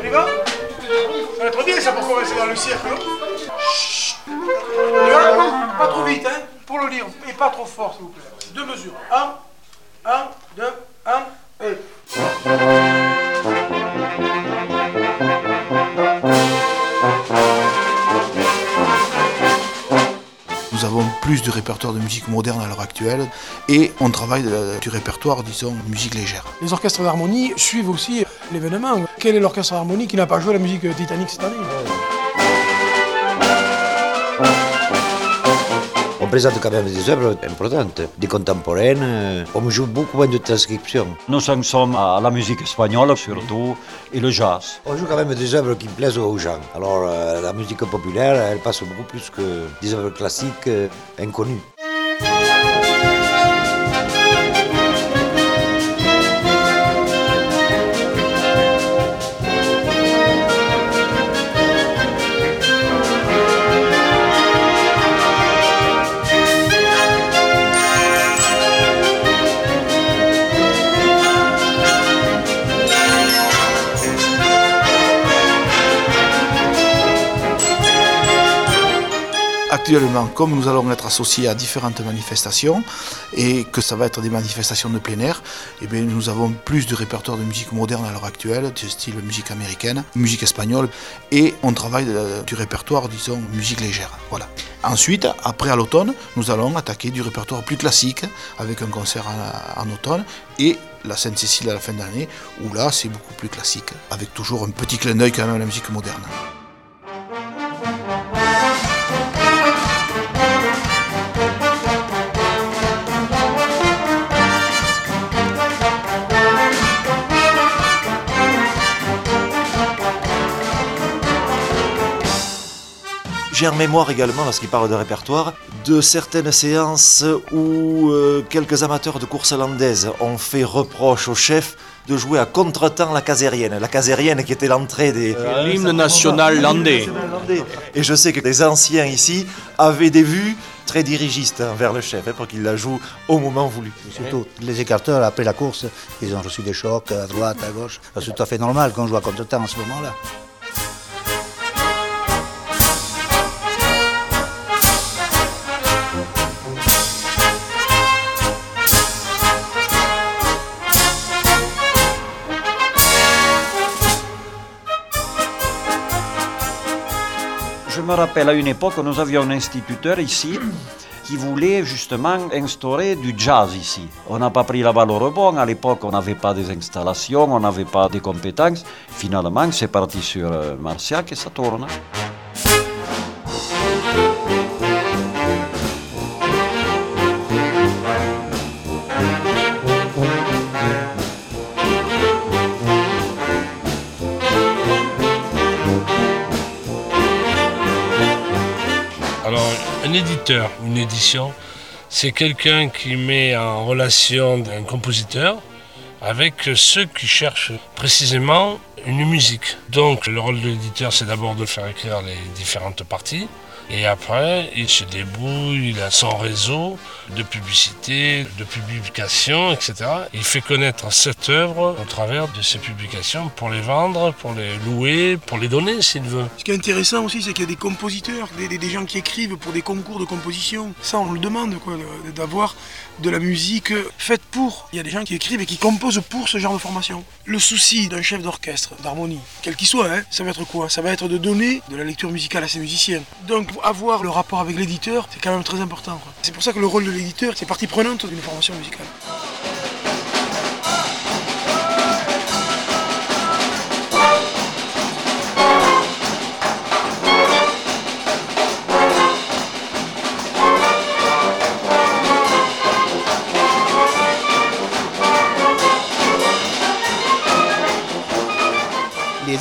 On y va? Ça va être bien ça pour commencer dans le cirque. Chut Pas trop vite, hein, pour le lire. Et pas trop fort, s'il vous plaît. Deux mesures. Un, un, deux, un, et. Nous avons plus de répertoire de musique moderne à l'heure actuelle et on travaille de- du répertoire, disons, musique légère. Les orchestres d'harmonie suivent aussi l'événement. Quel est l'orchestre d'harmonie qui n'a pas joué la musique Titanic cette année On présente quand même des œuvres importantes, des contemporaines. euh, On joue beaucoup moins de transcriptions. Nous en sommes à la musique espagnole surtout et le jazz. On joue quand même des œuvres qui plaisent aux gens. Alors euh, la musique populaire, elle passe beaucoup plus que des œuvres classiques euh, inconnues. Actuellement, comme nous allons être associés à différentes manifestations et que ça va être des manifestations de plein air, eh bien, nous avons plus de répertoire de musique moderne à l'heure actuelle, du style musique américaine, musique espagnole, et on travaille de- du répertoire, disons, musique légère. Voilà. Ensuite, après à l'automne, nous allons attaquer du répertoire plus classique avec un concert en, en automne et la Sainte-Cécile à la fin de l'année, où là c'est beaucoup plus classique, avec toujours un petit clin d'œil quand même à la musique moderne. J'ai en mémoire également, lorsqu'il parle de répertoire, de certaines séances où euh, quelques amateurs de course landaise ont fait reproche au chef de jouer à contre-temps la casérienne. La casérienne qui était l'entrée des... L'hymne national landais. Et je sais que les anciens ici avaient des vues très dirigistes envers le chef hein, pour qu'il la joue au moment voulu. Surtout les écarteurs, après la course, ils ont reçu des chocs à droite, à gauche. C'est tout à fait normal qu'on joue à contre-temps en ce moment-là. Me rappelle à une époque, nous avions un instituteur ici qui voulait justement instaurer du jazz ici. On n'a pas pris la balle au rebond. À l'époque, on n'avait pas des installations, on n'avait pas des compétences. Finalement, c'est parti sur euh, Marciac et ça tourne. Un éditeur, une édition, c'est quelqu'un qui met en relation un compositeur avec ceux qui cherchent précisément une musique. Donc, le rôle de l'éditeur, c'est d'abord de faire écrire les différentes parties. Et après, il se débrouille, il a son réseau de publicité, de publication, etc. Il fait connaître cette œuvre au travers de ses publications pour les vendre, pour les louer, pour les donner s'il veut. Ce qui est intéressant aussi, c'est qu'il y a des compositeurs, des, des- gens qui écrivent pour des concours de composition. Ça, on le demande, quoi, d'avoir de la musique faite pour. Il y a des gens qui écrivent et qui composent pour ce genre de formation. Le souci d'un chef d'orchestre, d'harmonie, quel qu'il soit, hein, ça va être quoi? Ça va être de donner de la lecture musicale à ses musiciens. Donc, avoir le rapport avec l'éditeur, c'est quand même très important. C'est pour ça que le rôle de l'éditeur, c'est partie prenante d'une formation musicale.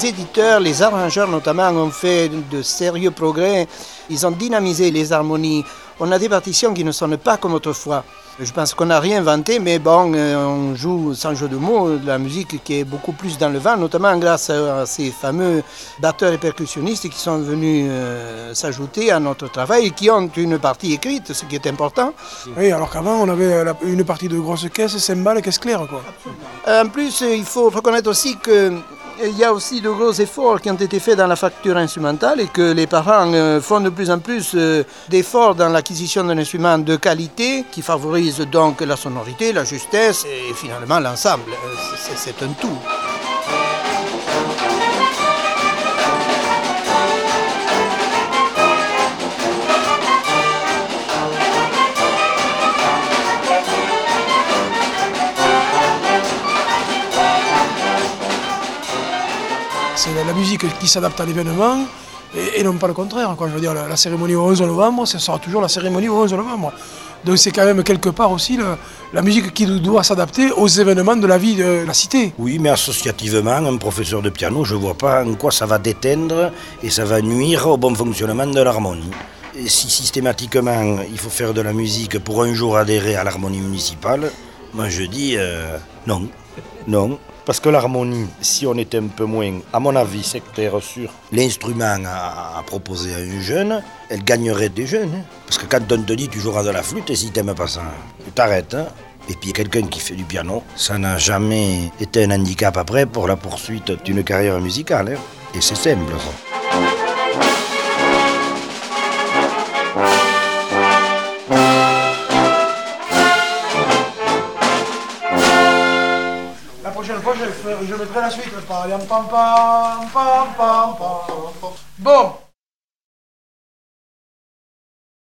Les éditeurs, les arrangeurs notamment ont fait de sérieux progrès. Ils ont dynamisé les harmonies. On a des partitions qui ne sonnent pas comme autrefois. Je pense qu'on n'a rien inventé, mais bon, euh, on joue, sans jeu de mots, de la musique qui est beaucoup plus dans le vent, notamment grâce à ces fameux batteurs et percussionnistes qui sont venus euh, s'ajouter à notre travail et qui ont une partie écrite, ce qui est important. Oui, alors qu'avant, on avait la- une partie de grosse caisse, cymbales et caisse claire, quoi. En plus, euh, il faut reconnaître aussi que il y a aussi de gros efforts qui ont été faits dans la facture instrumentale et que les parents euh, font de plus en plus euh, d'efforts dans l'acquisition d'un instrument de qualité qui favorise donc la sonorité, la justesse et finalement l'ensemble. Euh, c'est- C'est un tout. La, musique qui s'adapte à l'événement et, non pas le contraire. Je veux dire, la, cérémonie au 11 novembre, ce sera toujours la cérémonie au 11 novembre. Donc c'est quand même quelque part aussi la musique qui doit s'adapter aux événements de la vie de la cité. Oui, mais associativement, un professeur de piano, je vois pas en quoi ça va déteindre et ça va nuire au bon fonctionnement de l'harmonie. Si systématiquement il faut faire de la musique pour un jour adhérer à l'harmonie municipale, moi je dis euh, non, non. Parce que l'harmonie, si on était un peu moins, à mon avis, sectaire sur l'instrument à, proposer à un jeune, elle gagnerait des jeunes. hein. Parce que quand on te dit tu joueras de la flûte et si t'aimes pas ça, tu t'arrêtes. hein. Et puis quelqu'un qui fait du piano, ça n'a jamais été un handicap après pour la poursuite d'une carrière musicale. hein. Et c'est simple. Prochaine fois, je, je mettrai la suite. Pam, pam, pam, pam, pam. Bon,